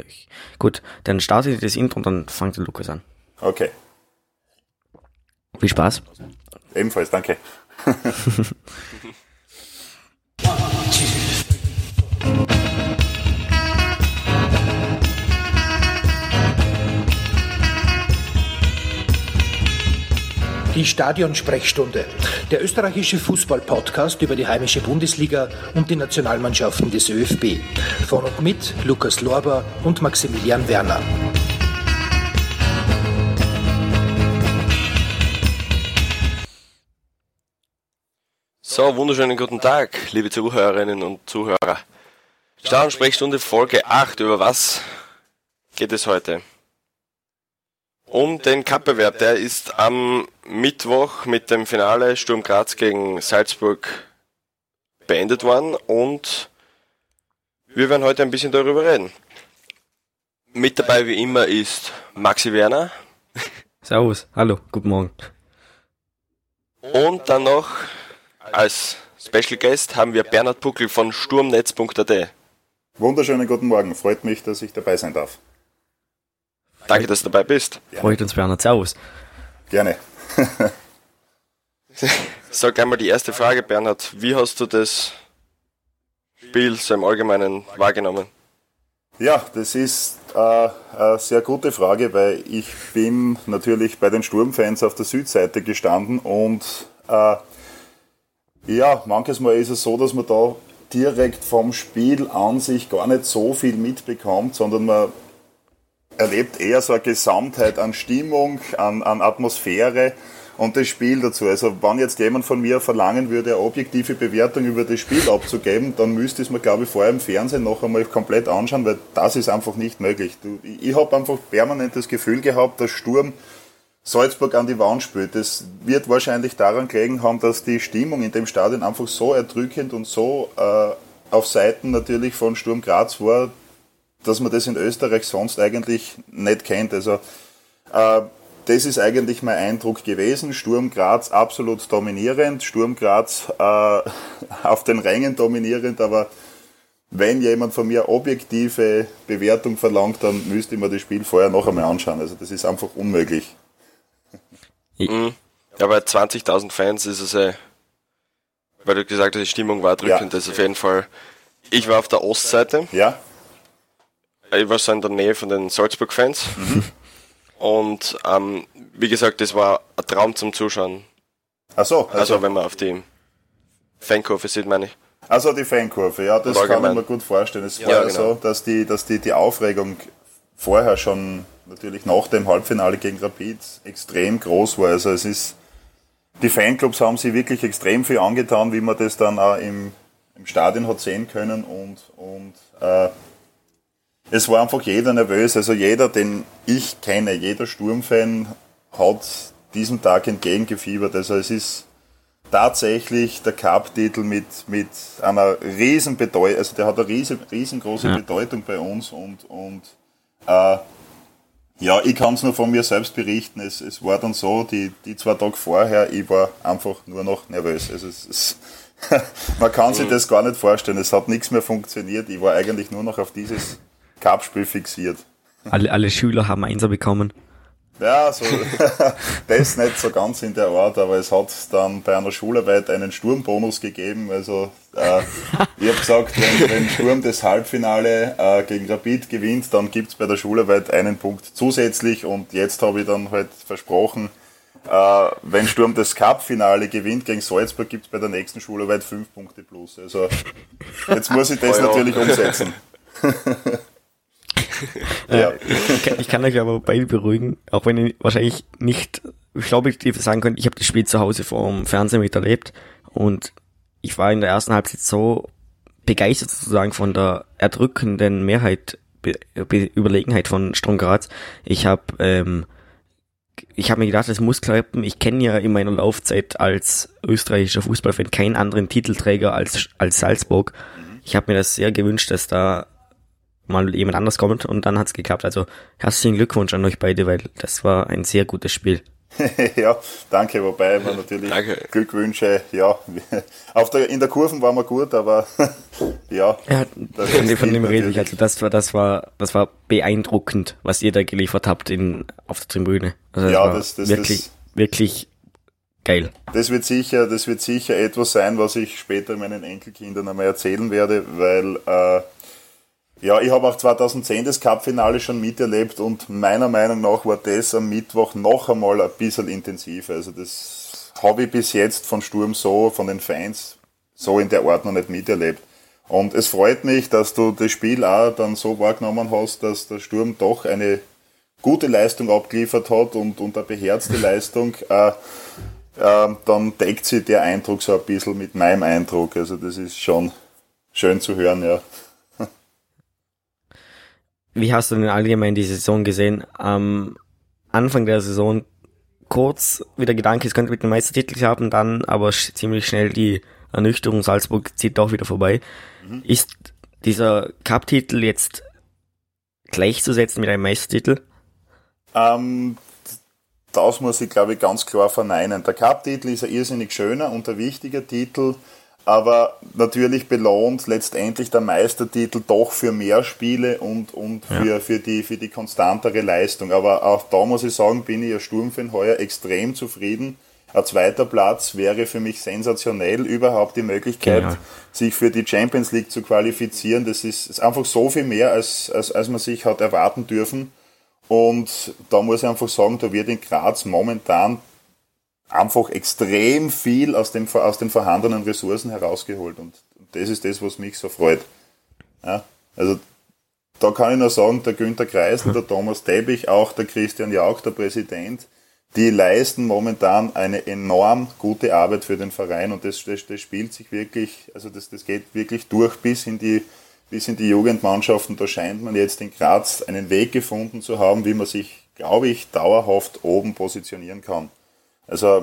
Österreich. Gut, dann starte ich das Intro und dann fängt der Lukas an. Okay. Viel Spaß. Ebenfalls, danke. Die Stadionsprechstunde, der österreichische Fußball-Podcast über die heimische Bundesliga und die Nationalmannschaften des ÖFB. Von und mit Lukas Lorber und Maximilian Werner. So, wunderschönen guten Tag, liebe Zuhörerinnen und Zuhörer. Stadionsprechstunde Folge 8. Über was geht es heute? Um den Cup-Bewerb. Der ist am Mittwoch mit dem Finale Sturm Graz gegen Salzburg beendet worden und wir werden heute ein bisschen darüber reden. Mit dabei wie immer ist Maxi Werner. Servus, hallo, guten Morgen. Und dann noch als Special Guest haben wir Bernhard Puckel von sturmnetz.at. Wunderschönen guten Morgen. Freut mich, dass ich dabei sein darf. Danke, dass du dabei bist. Freut uns, Bernhard. Servus. Gerne. Sag einmal die erste Frage, Bernhard. Wie hast du das Spiel so im Allgemeinen wahrgenommen? Ja, das ist äh, eine sehr gute Frage, weil ich bin natürlich bei den Sturmfans auf der Südseite gestanden und äh, ja, manches Mal ist es so, dass man da direkt vom Spiel an sich gar nicht so viel mitbekommt, sondern man erlebt eher so eine Gesamtheit an Stimmung, an, an Atmosphäre und das Spiel dazu. Also wenn jetzt jemand von mir verlangen würde, eine objektive Bewertung über das Spiel abzugeben, dann müsste es mir, glaube ich, vorher im Fernsehen noch einmal komplett anschauen, weil das ist einfach nicht möglich. Ich habe einfach permanent das Gefühl gehabt, dass Sturm Salzburg an die Wand spielt. Das wird wahrscheinlich daran gelegen haben, dass die Stimmung in dem Stadion einfach so erdrückend und so äh, auf Seiten natürlich von Sturm Graz war, dass man das in Österreich sonst eigentlich nicht kennt. Also äh, das ist eigentlich mein Eindruck gewesen. Sturm Graz absolut dominierend, Sturm Graz äh, auf den Rängen dominierend, aber wenn jemand von mir objektive Bewertung verlangt, dann müsste ich mir das Spiel vorher noch einmal anschauen. Also das ist einfach unmöglich. Mhm. Ja, bei 20.000 Fans ist es ja, weil du gesagt hast, die Stimmung war drückend, ja. das ist auf jeden Fall. Ich war auf der Ostseite. Ja. Ich war so in der Nähe von den Salzburg-Fans. Mhm. Und ähm, wie gesagt, das war ein Traum zum Zuschauen. Ach so, also, also wenn man auf die Fankurve sieht, meine ich. Also die Fankurve, ja, das kann ich mir gut vorstellen. Es war ja, genau. so, dass die, dass die, die Aufregung vorher schon natürlich nach dem Halbfinale gegen Rapid extrem groß war. Also es ist, die Fanclubs haben sich wirklich extrem viel angetan, wie man das dann auch im, im Stadion hat sehen können und, und äh, es war einfach jeder nervös. Also jeder, den ich kenne, jeder Sturmfan hat diesem Tag entgegengefiebert. Also es ist tatsächlich der Cup-Titel mit, mit einer riesen Bedeutung, also der hat eine riesen, riesengroße ja. Bedeutung bei uns und, und äh, ja, ich kann es nur von mir selbst berichten. Es, es war dann so, die, die zwei Tage vorher, ich war einfach nur noch nervös. Also es, es, man kann sich das gar nicht vorstellen. Es hat nichts mehr funktioniert. Ich war eigentlich nur noch auf dieses Cup-Spiel fixiert. Alle, alle Schüler haben Einser bekommen. Ja, so, das nicht so ganz in der Art, aber es hat dann bei einer Schularbeit einen Sturmbonus gegeben. Also äh, ich habe gesagt, wenn, wenn Sturm das Halbfinale äh, gegen Rapid gewinnt, dann gibt's bei der Schularbeit einen Punkt zusätzlich und jetzt habe ich dann halt versprochen, äh, wenn Sturm das Cup-Finale gewinnt gegen Salzburg, gibt's bei der nächsten Schularbeit fünf Punkte plus. Also jetzt muss ich das natürlich umsetzen. ja. ich, kann, ich kann euch aber beide beruhigen, auch wenn ich wahrscheinlich nicht, ich glaube, ich sagen könnte, ich habe das Spiel zu Hause vor dem Fernsehen miterlebt und ich war in der ersten Halbzeit so begeistert sozusagen von der erdrückenden Mehrheit, Be Be Überlegenheit von Sturm Graz. Ich habe ähm, ich habe mir gedacht, es muss klappen. Ich kenne ja in meiner Laufzeit als österreichischer Fußballfan keinen anderen Titelträger als als Salzburg. Ich habe mir das sehr gewünscht, dass da mal jemand anders kommt und dann hat's geklappt. Also herzlichen Glückwunsch an euch beide, weil das war ein sehr gutes Spiel. ja, danke, wobei man natürlich danke. Glückwünsche, ja, auf der, in der Kurven waren wir gut, aber ja. ja von, von dem rede ich, also das war, das war, das war beeindruckend, was ihr da geliefert habt in, auf der Tribüne. Also das ja, das, das, wirklich, das, wirklich geil. Das wird sicher, das wird sicher etwas sein, was ich später meinen Enkelkindern einmal erzählen werde, weil, äh, ja, ich habe auch 2010 das Cup-Finale schon miterlebt und meiner Meinung nach war das am Mittwoch noch einmal ein bisschen intensiver. Also das habe ich bis jetzt von Sturm so, von den Fans so in der Art noch nicht miterlebt. Und es freut mich, dass du das Spiel auch dann so wahrgenommen hast, dass der Sturm doch eine gute Leistung abgeliefert hat und, und eine beherzte Leistung. Äh, äh, dann deckt sich der Eindruck so ein bisschen mit meinem Eindruck. Also das ist schon schön zu hören, ja. Wie hast du denn allgemein die Saison gesehen? Am Anfang der Saison kurz wieder Gedanke, es könnte mit dem Meistertitel klappen, dann aber ziemlich schnell die Ernüchterung, Salzburg zieht auch wieder vorbei. Mhm. Ist dieser Cup-Titel jetzt gleichzusetzen mit einem Meistertitel? Ähm, das muss ich, glaube ich, ganz klar verneinen. Der Cup-Titel ist ein irrsinnig schöner und ein wichtiger Titel aber natürlich belohnt letztendlich der Meistertitel doch für mehr Spiele und, und für, ja. für, die, für die konstantere Leistung. Aber auch da muss ich sagen, bin ich als Sturmfan heuer extrem zufrieden. Ein zweiter Platz wäre für mich sensationell, überhaupt die Möglichkeit, genau. sich für die Champions League zu qualifizieren. Das ist, ist einfach so viel mehr, als, als, als man sich hat erwarten dürfen. Und da muss ich einfach sagen, da wird in Graz momentan einfach extrem viel aus, dem, aus den vorhandenen Ressourcen herausgeholt. Und, das ist das, was mich so freut. Ja, also da kann ich nur sagen, der Günter Kreisel, der Thomas Teppich, auch der Christian Jauch, der Präsident, die leisten momentan eine enorm gute Arbeit für den Verein und das, das, das spielt sich wirklich, also das, das geht wirklich durch bis in die bis in die Jugendmannschaften. Da scheint man jetzt in Graz einen Weg gefunden zu haben, wie man sich, glaube ich, dauerhaft oben positionieren kann. Also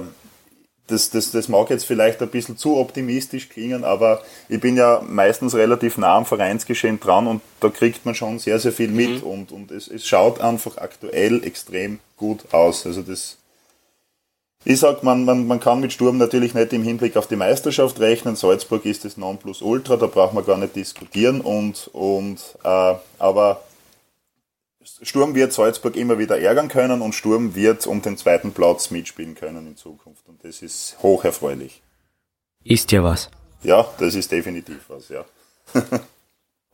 das, das, das mag jetzt vielleicht ein bisschen zu optimistisch klingen, aber ich bin ja meistens relativ nah am Vereinsgeschehen dran und da kriegt man schon sehr, sehr viel mit mhm. und, und es, es schaut einfach aktuell extrem gut aus. Also das, ich sag, man, man, man kann mit Sturm natürlich nicht im Hinblick auf die Meisterschaft rechnen. Salzburg ist das Nonplusultra, da braucht man gar nicht diskutieren und, und äh, aber Sturm wird Salzburg immer wieder ärgern können und Sturm wird um den zweiten Platz mitspielen können in Zukunft. Und das ist hoch erfreulich. Ist ja was. Ja, das ist definitiv was, ja.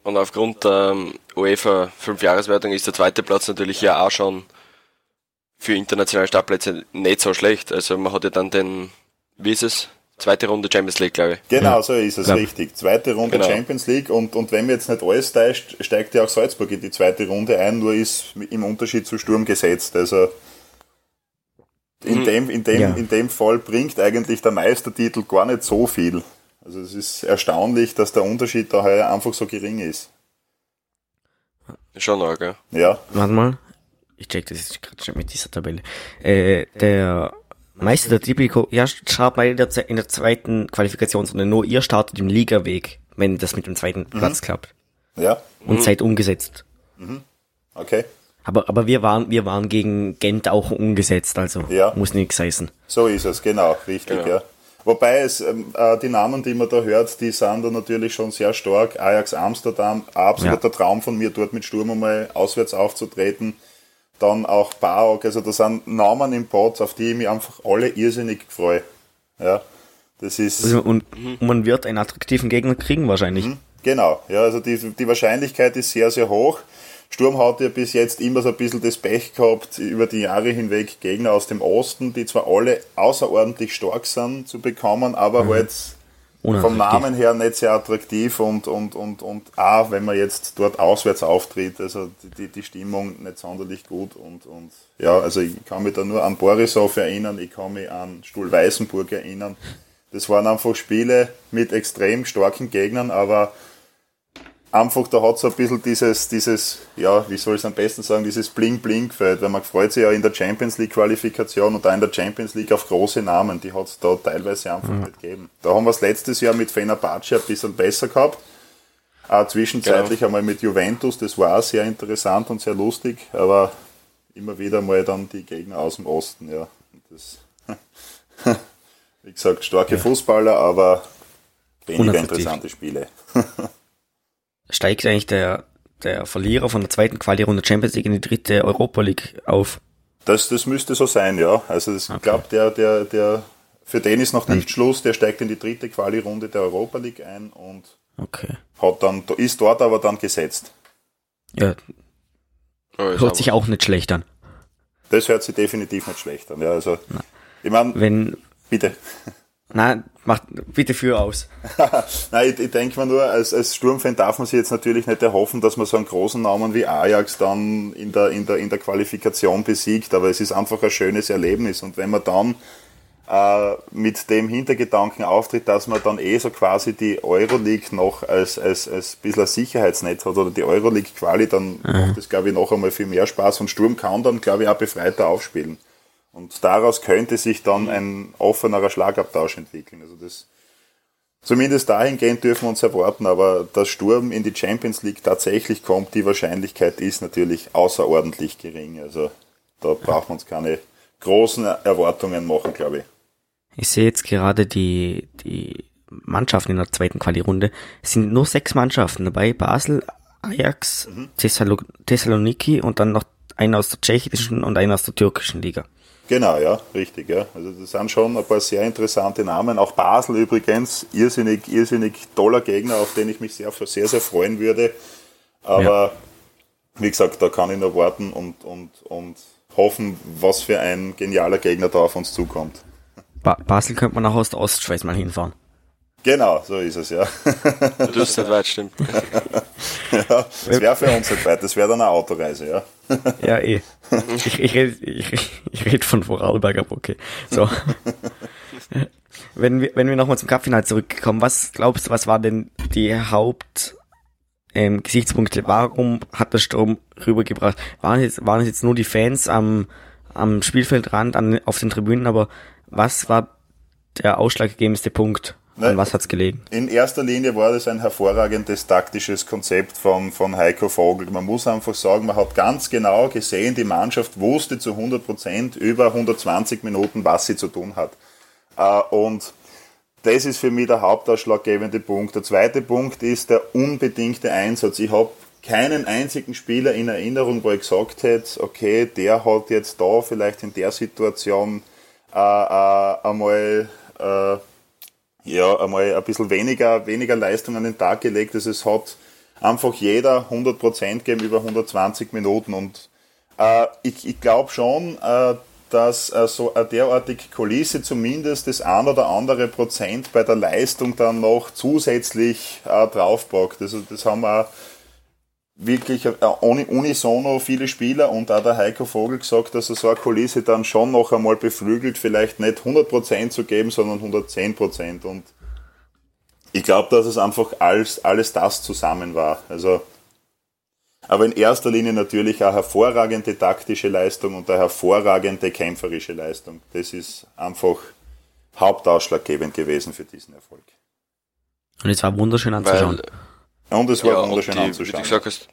und aufgrund der ähm, UEFA 5-Jahreswertung ist der zweite Platz natürlich ja auch schon für internationale Startplätze nicht so schlecht. Also man hat ja dann den, wie ist es, Zweite Runde Champions League, glaube ich. Genau, so ist es ja. richtig. Zweite Runde genau. Champions League und, und wenn mir jetzt nicht alles täuscht, steigt ja auch Salzburg in die zweite Runde ein, nur ist im Unterschied zu Sturm gesetzt. Also in, mhm. dem, in, dem, ja. in dem Fall bringt eigentlich der Meistertitel gar nicht so viel. Also es ist erstaunlich, dass der Unterschied da heuer einfach so gering ist. Schon arg, ja. Ja. Warte mal. Ich check das jetzt gerade schon mit dieser Tabelle. Äh, der Meister der Tipico, ja, in der, in der zweiten Qualifikationsrunde. Nur ihr startet im Ligaweg, wenn das mit dem zweiten mhm. Platz klappt. Ja. Und mhm. seid umgesetzt. Mhm. Okay. Aber, aber wir waren, wir waren gegen Gent auch umgesetzt, also ja. muss nichts heißen. So ist es, genau, richtig, genau. ja. Wobei es, ähm, äh, die Namen, die man da hört, die sind da natürlich schon sehr stark. Ajax Amsterdam, absoluter ja. Traum von mir, dort mit Sturm einmal auswärts aufzutreten dann auch Baok, also da sind Namen im Pod, auf die ich mich einfach alle irrsinnig freue. Ja, das ist. Also und man wird einen attraktiven Gegner kriegen wahrscheinlich. Mhm, genau, ja, also die, die Wahrscheinlichkeit ist sehr, sehr hoch. Sturm hat ja bis jetzt immer so ein bisschen das Pech gehabt, über die Jahre hinweg Gegner aus dem Osten, die zwar alle außerordentlich stark sind zu bekommen, aber mhm. halt vom Namen her nicht sehr attraktiv und, und, und, und auch, wenn man jetzt dort auswärts auftritt, also die, die Stimmung nicht sonderlich gut und, und ja, also ich kann mich da nur an Borisov erinnern, ich kann mich an Stuhl Weißenburg erinnern. Das waren einfach Spiele mit extrem starken Gegnern, aber einfach, da hat so ein bisschen dieses, dieses, ja, wie soll ich es am besten sagen, dieses Bling-Bling gefällt, weil man freut sich ja in der Champions League Qualifikation und da in der Champions League auf große Namen, die hat es da teilweise einfach mhm. nicht gegeben. Da haben wir es letztes Jahr mit Fenerbahce ein bisschen besser gehabt. Auch zwischenzeitlich genau. einmal mit Juventus, das war auch sehr interessant und sehr lustig, aber immer wieder mal dann die Gegner aus dem Osten, ja. Das, wie gesagt, starke ja. Fußballer, aber weniger interessante Spiele. Steigt eigentlich der, der Verlierer von der zweiten Quali-Runde Champions League in die dritte Europa League auf? Das, das müsste so sein, ja. Also ich okay. glaube, der, der, der, für den ist noch nicht Schluss, der steigt in die dritte Quali-Runde der Europa League ein und okay. hat dann, ist dort aber dann gesetzt. Ja. Oh, hört sich auch nicht schlecht an. Das hört sich definitiv nicht schlecht an, ja. Also, Na. ich meine, wenn, bitte. Nein, macht bitte für aus. Nein, ich, ich denke mal nur, als, als Sturmfan darf man sich jetzt natürlich nicht erhoffen, dass man so einen großen Namen wie Ajax dann in der, in der, in der Qualifikation besiegt, aber es ist einfach ein schönes Erlebnis und wenn man dann äh, mit dem Hintergedanken auftritt, dass man dann eh so quasi die Euroleague noch als, als, als bisschen ein Sicherheitsnetz hat oder die Euroleague-Quali, dann mhm. macht das, glaube ich, noch einmal viel mehr Spaß und Sturm kann dann, glaube ich, auch befreiter aufspielen. Und daraus könnte sich dann ein offenerer Schlagabtausch entwickeln. Also das, zumindest dahingehend dürfen wir uns erwarten, aber dass Sturm in die Champions League tatsächlich kommt, die Wahrscheinlichkeit ist natürlich außerordentlich gering. Also da braucht man uns keine großen Erwartungen machen, glaube ich. Ich sehe jetzt gerade die, die Mannschaften in der zweiten Quali-Runde. Es sind nur sechs Mannschaften dabei. Basel, Ajax, mhm. Thessaloniki und dann noch einer aus der tschechischen und einer aus der türkischen Liga. Genau, ja, richtig, ja. Also das sind schon ein paar sehr interessante Namen. Auch Basel übrigens, irrsinnig, irrsinnig toller Gegner, auf den ich mich sehr, sehr, sehr freuen würde. Aber ja. wie gesagt, da kann ich nur warten und, und, und hoffen, was für ein genialer Gegner da auf uns zukommt. Ba Basel könnte man auch aus der Ostschweiz mal hinfahren. Genau, so ist es, ja. Du ist nicht weit, stimmt. ja, das wäre für uns nicht weit, das wäre dann eine Autoreise, ja. Ja, eh. Ich, ich rede ich, ich red von Vorarlberg, aber okay. So. wenn wir, wenn wir nochmal zum Cupfinale zurückkommen, was glaubst du, was war denn die Haupt, ähm, Gesichtspunkte? Warum hat der Sturm rübergebracht? Waren es jetzt, waren es jetzt nur die Fans am, am Spielfeldrand, an, auf den Tribünen, aber was war der ausschlaggebendste Punkt? An was hat's gelegen? In erster Linie war das ein hervorragendes taktisches Konzept von, von Heiko Vogel. Man muss einfach sagen, man hat ganz genau gesehen, die Mannschaft wusste zu 100 Prozent über 120 Minuten, was sie zu tun hat. Äh, und das ist für mich der hauptausschlaggebende Punkt. Der zweite Punkt ist der unbedingte Einsatz. Ich habe keinen einzigen Spieler in Erinnerung, wo ich gesagt hätte, okay, der hat jetzt da vielleicht in der Situation äh, äh, einmal äh, ja, einmal ein bisschen weniger, weniger Leistung an den Tag gelegt. Also es hat einfach jeder 100% gegeben über 120 Minuten und äh, ich, ich glaube schon, äh, dass äh, so eine derartige Kulisse zumindest das ein oder andere Prozent bei der Leistung dann noch zusätzlich äh, draufpackt. Also das haben wir wirklich äh, unisono viele Spieler und auch der Heiko Vogel gesagt, dass er so eine Kulisse dann schon noch einmal beflügelt, vielleicht nicht 100% zu geben, sondern 110%. Und ich glaube, dass es einfach alles, alles das zusammen war. Also, aber in erster Linie natürlich eine hervorragende taktische Leistung und eine hervorragende kämpferische Leistung. Das ist einfach hauptausschlaggebend gewesen für diesen Erfolg. Und es war wunderschön anzuschauen. Weil und es war ja, wunderschön die, anzuschauen. Wie du gesagt hast,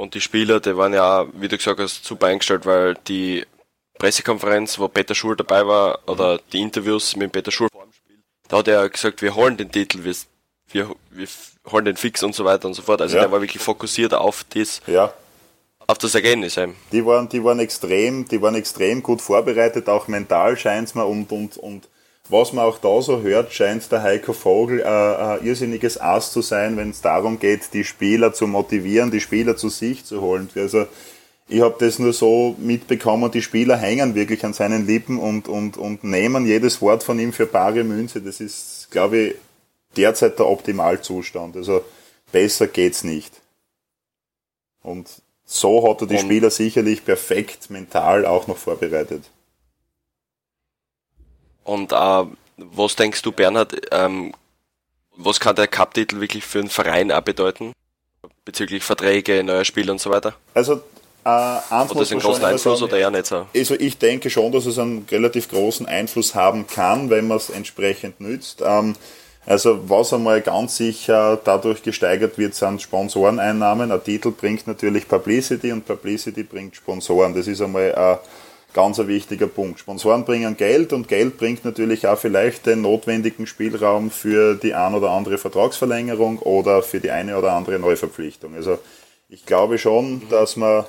und die Spieler, die waren ja, wie du gesagt hast, super eingestellt, weil die Pressekonferenz, wo Peter Schul dabei war, oder die Interviews mit Peter Schul vor dem Spiel, da hat er gesagt, wir holen den Titel, wir, wir, wir holen den Fix und so weiter und so fort. Also ja. der war wirklich fokussiert auf das, ja. auf das Ergebnis. Eben. Die waren, die waren extrem, die waren extrem gut vorbereitet, auch mental scheint's mir und, und, und was man auch da so hört, scheint der Heiko Vogel äh, ein irrsinniges Ass zu sein, wenn es darum geht, die Spieler zu motivieren, die Spieler zu sich zu holen. Also ich habe das nur so mitbekommen, die Spieler hängen wirklich an seinen Lippen und, und, und nehmen jedes Wort von ihm für bare Münze. Das ist, glaube ich, derzeit der Optimalzustand. Also besser geht's nicht. Und so hat er die Spieler sicherlich perfekt mental auch noch vorbereitet. Und äh, was denkst du, Bernhard, ähm, was kann der Cup-Titel wirklich für einen Verein auch bedeuten? Bezüglich Verträge, neuer Spiele und so weiter? Also äh, Hat das einen großen Einfluss sagen, oder eher nicht so? Also ich denke schon, dass es einen relativ großen Einfluss haben kann, wenn man es entsprechend nützt. Ähm, also was einmal ganz sicher dadurch gesteigert wird, sind Sponsoreneinnahmen. Ein Titel bringt natürlich Publicity und Publicity bringt Sponsoren. Das ist einmal ein ganz ein wichtiger Punkt. Sponsoren bringen Geld und Geld bringt natürlich auch vielleicht den notwendigen Spielraum für die ein oder andere Vertragsverlängerung oder für die eine oder andere Neuverpflichtung. Also ich glaube schon, dass man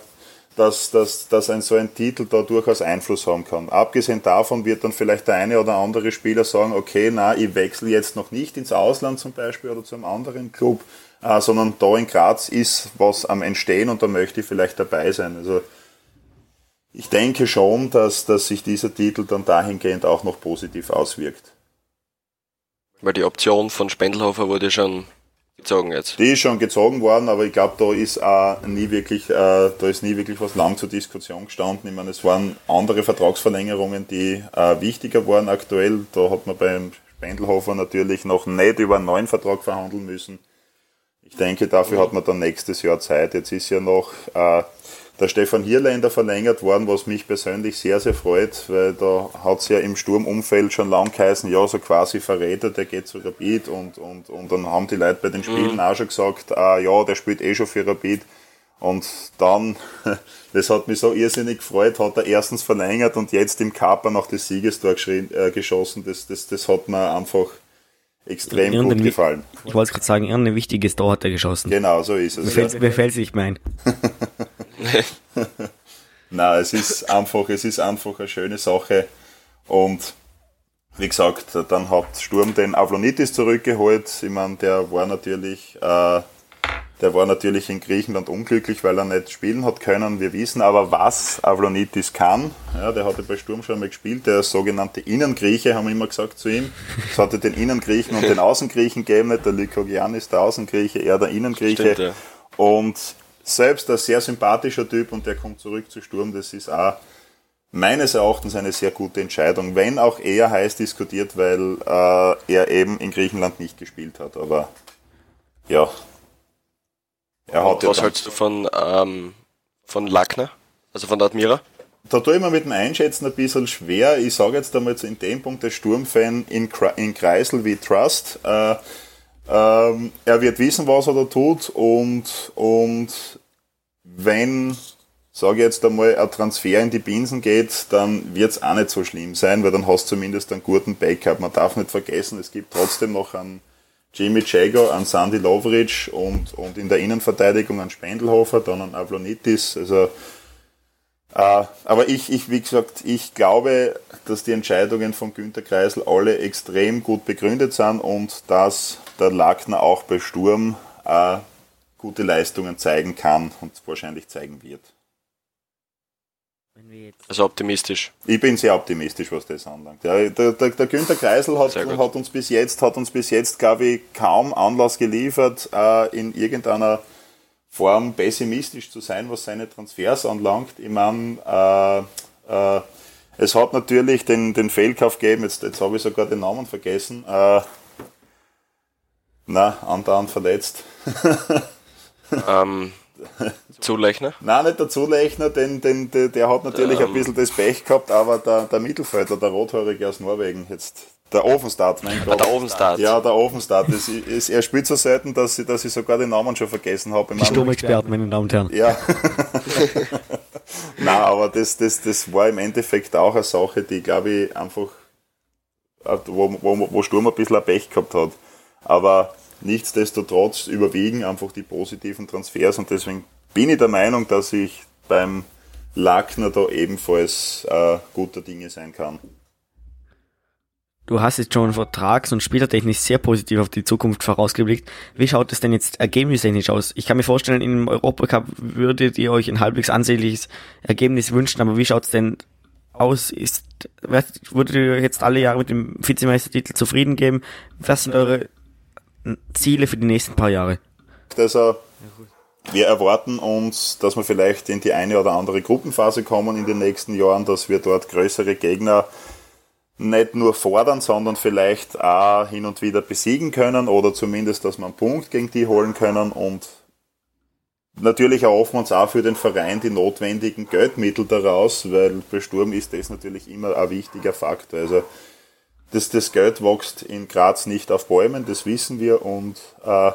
dass, dass, dass ein so ein Titel da durchaus Einfluss haben kann. Abgesehen davon wird dann vielleicht der eine oder andere Spieler sagen, okay, na, ich wechsle jetzt noch nicht ins Ausland zum Beispiel oder zu einem anderen Club, äh, sondern da in Graz ist was am Entstehen und da möchte ich vielleicht dabei sein. Also ich denke schon, dass, dass sich dieser Titel dann dahingehend auch noch positiv auswirkt. Weil die Option von Spendelhofer wurde schon gezogen jetzt. Die ist schon gezogen worden, aber ich glaube, da ist auch nie wirklich, äh, da ist nie wirklich was lang zur Diskussion gestanden. Ich meine, es waren andere Vertragsverlängerungen, die äh, wichtiger waren aktuell. Da hat man beim Spendelhofer natürlich noch nicht über einen neuen Vertrag verhandeln müssen. Ich denke, dafür hat man dann nächstes Jahr Zeit. Jetzt ist ja noch äh, der Stefan Hierländer verlängert worden, was mich persönlich sehr, sehr freut, weil da hat es ja im Sturmumfeld schon lang geheißen, ja, so quasi Verräter, der geht zu Rapid und, und, und dann haben die Leute bei den Spielen mhm. auch schon gesagt, ah, ja, der spielt eh schon für Rapid. Und dann, das hat mich so irrsinnig gefreut, hat er erstens verlängert und jetzt im Kaper noch das Siegestor äh, geschossen. Das, das, das hat mir einfach extrem gut gefallen. Ich wollte gerade sagen, ein wichtiges Tor hat er geschossen. Genau, so ist es. Mir fällt, fällt nicht mein. Na, es ist einfach, es ist einfach eine schöne Sache. Und wie gesagt, dann hat Sturm den Avlonitis zurückgeholt. Ich meine, der war natürlich, äh, der war natürlich in Griechenland unglücklich, weil er nicht spielen hat können. Wir wissen aber, was Avlonitis kann. Ja, der hatte bei Sturm schon mal gespielt. Der sogenannte Innengrieche, haben wir immer gesagt zu ihm. Es hatte den Innengriechen und den Außengriechen gegeben. Nicht der Lykogian ist der Außengrieche, er der Innengrieche. Stimmt, ja. Und selbst ein sehr sympathischer Typ und der kommt zurück zu Sturm. Das ist auch meines Erachtens eine sehr gute Entscheidung, wenn auch eher heiß diskutiert, weil äh, er eben in Griechenland nicht gespielt hat. Aber ja. Er hat Was ja hältst du von, ähm, von Lackner, also von der Admira? Da tue ich mir mit dem Einschätzen ein bisschen schwer. Ich sage jetzt einmal in dem Punkt, der Sturmfan in, Kreisel wie Trust. Äh, ähm, er wird wissen, was er da tut und, und wenn, sage ich jetzt einmal, ein Transfer in die Binsen geht, dann wird es auch nicht so schlimm sein, weil dann hast du zumindest einen guten Backup. Man darf nicht vergessen, es gibt trotzdem noch einen Jimmy Jago, einen Sandy Lovric und, und in der Innenverteidigung einen Spendelhofer, dann einen Avlonitis. Also äh, aber ich, ich, wie gesagt, ich glaube, dass die Entscheidungen von Günter Kreisel alle extrem gut begründet sind und dass der Lackner auch bei Sturm äh, gute Leistungen zeigen kann und wahrscheinlich zeigen wird. Also optimistisch. Ich bin sehr optimistisch, was das anlangt. Ja, der, der, der Günther Kreisel hat, hat, uns bis jetzt, hat uns bis jetzt, glaube ich, kaum Anlass geliefert, äh, in irgendeiner Form pessimistisch zu sein, was seine Transfers anlangt. Ich meine, äh, äh, es hat natürlich den, den Fehlkauf gegeben, jetzt, jetzt habe ich sogar den Namen vergessen. Äh, na, andauernd verletzt. ähm, Zulechner? Nein, nicht der Zulechner, denn, denn der, der hat natürlich ähm. ein bisschen das Pech gehabt, aber der, der Mittelfeldler, der Rothäurige aus Norwegen, jetzt der Ofenstart, mein Gott. Der Ofenstart. Ja, der Ofenstart. Das ist, er spielt so selten, dass ich, dass ich sogar den Namen schon vergessen habe. Die Sturmexperten, meine Damen und Herren. Ja. Nein, aber das, das, das war im Endeffekt auch eine Sache, die, glaube ich, einfach, wo, wo, wo Sturm ein bisschen ein Pech gehabt hat. Aber nichtsdestotrotz überwiegen einfach die positiven Transfers und deswegen bin ich der Meinung, dass ich beim Lackner da ebenfalls äh, guter Dinge sein kann. Du hast jetzt schon vertrags- und spielertechnisch sehr positiv auf die Zukunft vorausgeblickt. Wie schaut es denn jetzt ergebnistechnisch aus? Ich kann mir vorstellen, im Europacup würdet ihr euch ein halbwegs ansehnliches Ergebnis wünschen, aber wie schaut es denn aus? Ist, würdet ihr jetzt alle Jahre mit dem Vizemeistertitel zufrieden geben? Was sind eure Ziele für die nächsten paar Jahre? Also, wir erwarten uns, dass wir vielleicht in die eine oder andere Gruppenphase kommen in den nächsten Jahren, dass wir dort größere Gegner nicht nur fordern, sondern vielleicht auch hin und wieder besiegen können oder zumindest, dass wir einen Punkt gegen die holen können und natürlich erhoffen wir uns auch für den Verein die notwendigen Geldmittel daraus, weil bei Sturm ist das natürlich immer ein wichtiger Faktor. Also das, das Geld wächst in Graz nicht auf Bäumen, das wissen wir und äh,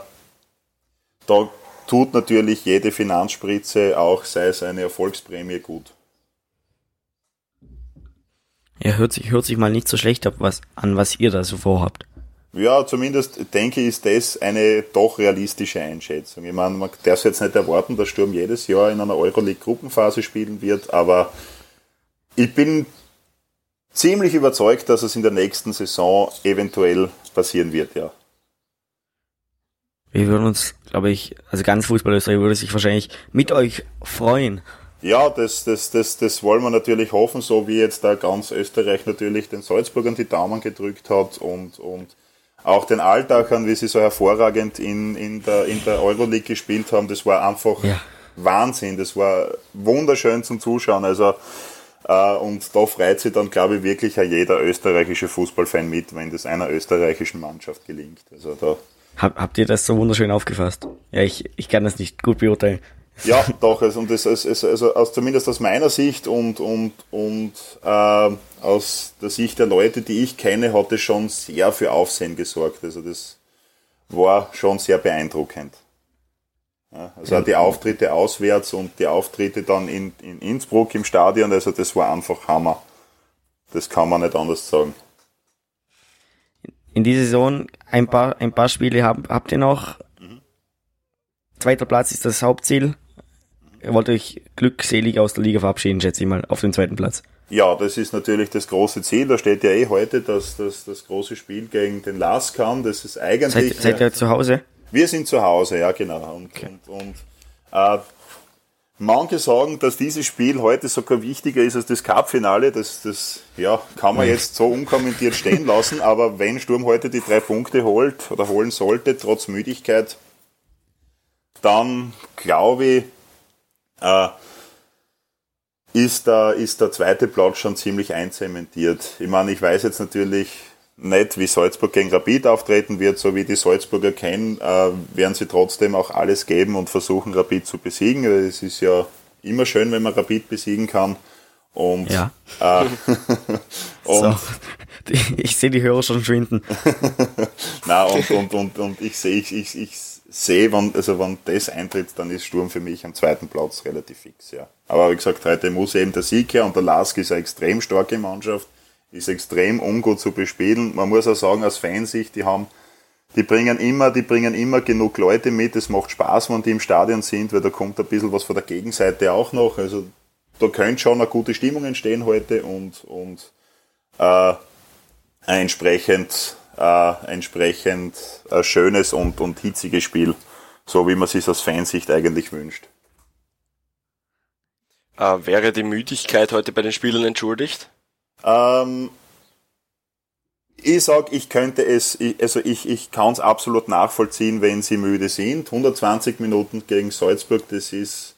da tut natürlich jede Finanzspritze, auch sei es eine Erfolgsprämie, gut. Ja, hört sich, hört sich mal nicht so schlecht ab, was, an, was ihr da so vorhabt. Ja, zumindest denke ich, ist das eine doch realistische Einschätzung. Ich meine, man darf jetzt nicht erwarten, dass Sturm jedes Jahr in einer Euroleague-Gruppenphase spielen wird, aber ich bin ziemlich überzeugt, dass es in der nächsten Saison eventuell passieren wird, ja. Wir würden uns, glaube ich, also ganz Fußball-Österreich würde sich wahrscheinlich mit euch freuen. Ja, das, das, das, das wollen wir natürlich hoffen, so wie jetzt da ganz Österreich natürlich den Salzburgern die Daumen gedrückt hat und, und auch den Altachern, wie sie so hervorragend in, in der, in der Euroleague gespielt haben. Das war einfach ja. Wahnsinn. Das war wunderschön zum Zuschauen. Also, und da freut sich dann, glaube ich, wirklich jeder österreichische Fußballfan mit, wenn das einer österreichischen Mannschaft gelingt. Also da hab, habt ihr das so wunderschön aufgefasst? Ja, ich, ich kann das nicht gut beurteilen. Ja, doch, also, und das, also, also aus, zumindest aus meiner Sicht und, und, und äh, aus der Sicht der Leute, die ich kenne, hat es schon sehr für Aufsehen gesorgt. Also das war schon sehr beeindruckend. Also die Auftritte auswärts und die Auftritte dann in, in Innsbruck im Stadion, also das war einfach Hammer. Das kann man nicht anders sagen in dieser Saison ein paar, ein paar Spiele habt, habt ihr noch. Mhm. Zweiter Platz ist das Hauptziel. Ihr wollt euch glückselig aus der Liga verabschieden, schätze ich mal, auf den zweiten Platz. Ja, das ist natürlich das große Ziel. Da steht ja eh heute das, das, das große Spiel gegen den Laskam. Das ist eigentlich. Seid, seid ihr zu Hause? Wir sind zu Hause, ja, genau. Und, okay. und, und äh, Manche sagen, dass dieses Spiel heute sogar wichtiger ist als das Cup-Finale. Das, das ja, kann man jetzt so unkommentiert stehen lassen. Aber wenn Sturm heute die drei Punkte holt oder holen sollte, trotz Müdigkeit, dann glaube ich, äh, ist, der, ist der zweite Platz schon ziemlich einzementiert. Ich meine, ich weiß jetzt natürlich, nicht wie Salzburg gegen Rapid auftreten wird, so wie die Salzburger kennen, äh, werden sie trotzdem auch alles geben und versuchen, Rapid zu besiegen. Es ist ja immer schön, wenn man Rapid besiegen kann. Und, ja. Äh, und so. Ich sehe die Hörer schon schwinden. Na und, und, und, und ich sehe, ich, ich, ich sehe, wenn, also wenn das eintritt, dann ist Sturm für mich am zweiten Platz relativ fix, ja. Aber wie gesagt, heute muss eben der Sieg her und der Lask ist eine extrem starke Mannschaft ist extrem ungut zu bespielen. Man muss auch sagen, aus Fansicht, die haben, die bringen immer, die bringen immer genug Leute mit. Es macht Spaß, wenn die im Stadion sind, weil da kommt ein bisschen was von der Gegenseite auch noch. Also da könnte schon eine gute Stimmung entstehen heute und, und äh, ein entsprechend, äh, entsprechend ein schönes und, und hitziges Spiel, so wie man sich aus Fansicht eigentlich wünscht. Äh, wäre die Müdigkeit heute bei den Spielern entschuldigt? Ähm, ich sag, ich könnte es, also ich, ich kann es absolut nachvollziehen, wenn sie müde sind. 120 Minuten gegen Salzburg, das ist,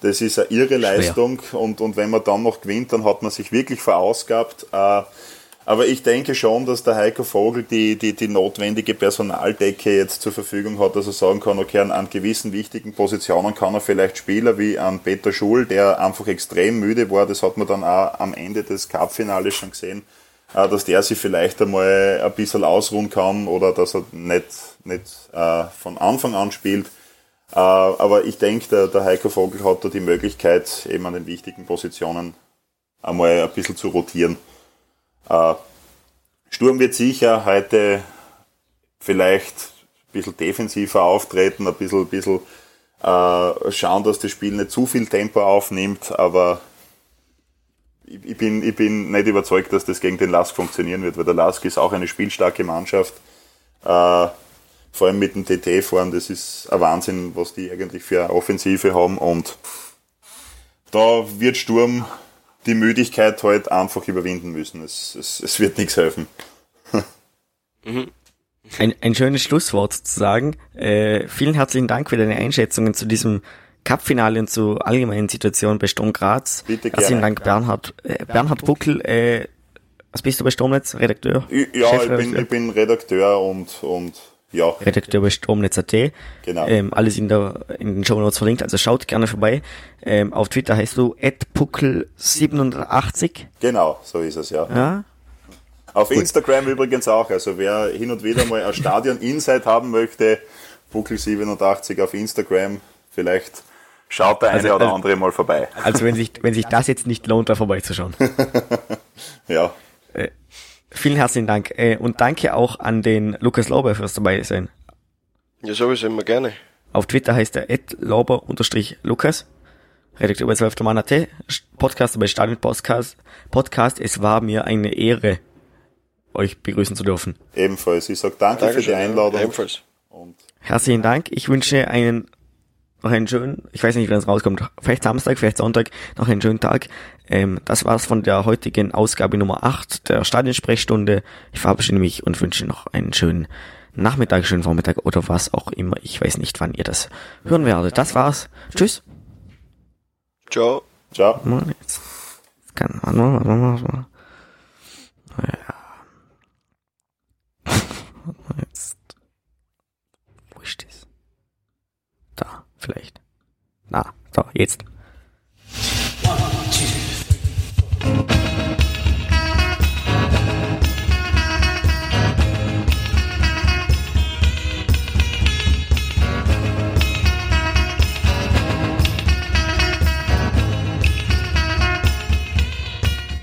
das ist eine irre Leistung und, und wenn man dann noch gewinnt, dann hat man sich wirklich verausgabt. Äh, aber ich denke schon, dass der Heiko Vogel die, die, die notwendige Personaldecke jetzt zur Verfügung hat, dass er sagen kann, okay, an, gewissen wichtigen Positionen kann er vielleicht Spieler wie an Peter Schul, der einfach extrem müde war, das hat man dann auch am Ende des Cup-Finales schon gesehen, äh, dass der sich vielleicht einmal ein bisschen ausruhen kann oder dass er nicht, nicht äh, von Anfang an spielt. Äh, aber ich denke, der, der Heiko Vogel hat da die Möglichkeit, eben an den wichtigen Positionen einmal ein bisschen zu rotieren. Äh, Sturm wird sicher heute vielleicht ein bisschen defensiver auftreten, ein bisschen, ein bisschen äh, schauen, dass das Spiel nicht zu viel Tempo aufnimmt, aber ich bin, ich bin nicht überzeugt, dass das gegen den Lask funktionieren wird, weil der Lask ist auch eine spielstarke Mannschaft. Äh, vor allem mit dem TT fahren, das ist ein Wahnsinn, was die eigentlich für eine Offensive haben und da wird Sturm die Müdigkeit halt einfach überwinden müssen. Es, es, es wird nichts helfen. Mhm. Ein, ein schönes Schlusswort zu sagen. Äh, vielen herzlichen Dank für deine Einschätzungen zu diesem Cup-Finale und zur allgemeinen Situation bei Sturm Graz. Bitte gerne. Herzlichen Dank, Bernhard. Äh, Bernhard Buckel, äh, was bist du bei Sturmnetz? Redakteur? Ja, ich bin, ich bin Redakteur und, und ja. Redakteur bei Stromnetz.at. Genau. Ähm, alles in, der, in den Show Notes verlinkt, also schaut gerne vorbei. Ähm, auf Twitter heißt du @puckel87. Genau, so ist es, ja. ja? Auf Gut. Instagram übrigens auch, also wer hin und wieder mal ein Stadion Insight haben möchte, Puckel87 auf Instagram, vielleicht schaut der eine also, oder also, andere mal vorbei. Also wenn sich, wenn sich das jetzt nicht lohnt, da vorbeizuschauen. Ja. Äh, vielen herzlichen Dank. Äh, und danke auch an den Lukas Lauber fürs dabei sein. Ja, sowieso immer gerne. Auf Twitter heißt er lauber-lukas. Redakteur bei 12. Mann.at. Podcaster bei Stadion Podcast. Podcast. Es war mir eine Ehre, euch begrüßen zu dürfen. Ebenfalls. Ich sage danke Dankeschön, für die Einladung. Ebenfalls. Und Herzlichen Dank. Ich wünsche einen noch einen schönen, ich weiß nicht, wann es rauskommt, vielleicht Samstag, vielleicht Sonntag, noch einen schönen Tag. Ähm, das war's von der heutigen Ausgabe Nummer 8 der Stadionsprechstunde. Ich verabschiede mich und wünsche noch einen schönen Nachmittag, schönen Vormittag oder was auch immer. Ich weiß nicht, wann ihr das hören werdet. Das war's. Tschüss. Ciao. ciao. Mal jetzt. Kann, warte mal, warte mal, warte mal. Ja. Warte mal jetzt. Wo ist das? Da, vielleicht. Na, so, jetzt. One, two,